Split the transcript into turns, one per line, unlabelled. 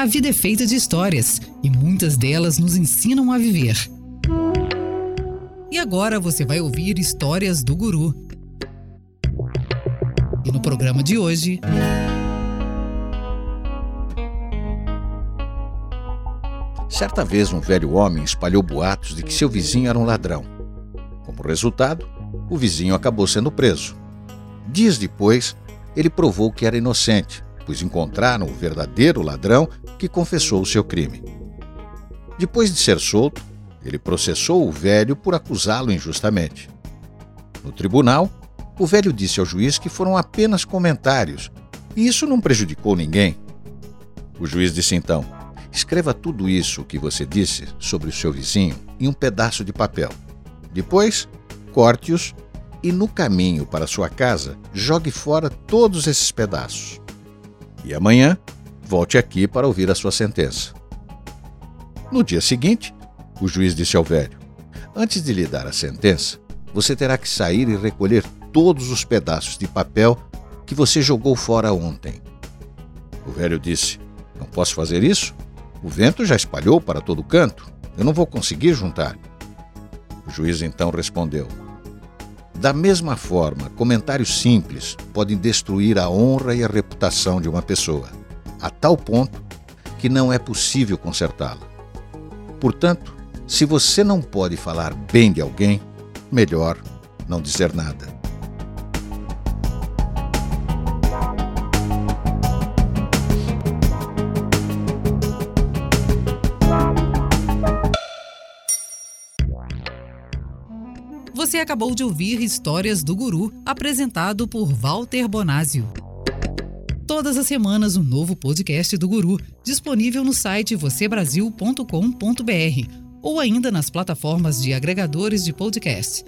A vida é feita de histórias e muitas delas nos ensinam a viver. E agora você vai ouvir histórias do Guru. E no programa de hoje.
Certa vez, um velho homem espalhou boatos de que seu vizinho era um ladrão. Como resultado, o vizinho acabou sendo preso. Dias depois, ele provou que era inocente, pois encontraram o verdadeiro ladrão que confessou o seu crime. Depois de ser solto, ele processou o velho por acusá-lo injustamente. No tribunal, o velho disse ao juiz que foram apenas comentários e isso não prejudicou ninguém. O juiz disse então: escreva tudo isso que você disse sobre o seu vizinho em um pedaço de papel. Depois, corte-os e no caminho para sua casa jogue fora todos esses pedaços. E amanhã, volte aqui para ouvir a sua sentença. No dia seguinte, o juiz disse ao velho: Antes de lhe dar a sentença, você terá que sair e recolher todos os pedaços de papel que você jogou fora ontem. O velho disse: Não posso fazer isso? O vento já espalhou para todo canto. Eu não vou conseguir juntar. O juiz então respondeu: da mesma forma, comentários simples podem destruir a honra e a reputação de uma pessoa, a tal ponto que não é possível consertá-la. Portanto, se você não pode falar bem de alguém, melhor não dizer nada.
Você acabou de ouvir Histórias do Guru, apresentado por Walter Bonásio. Todas as semanas, um novo podcast do Guru, disponível no site vocêbrasil.com.br ou ainda nas plataformas de agregadores de podcast.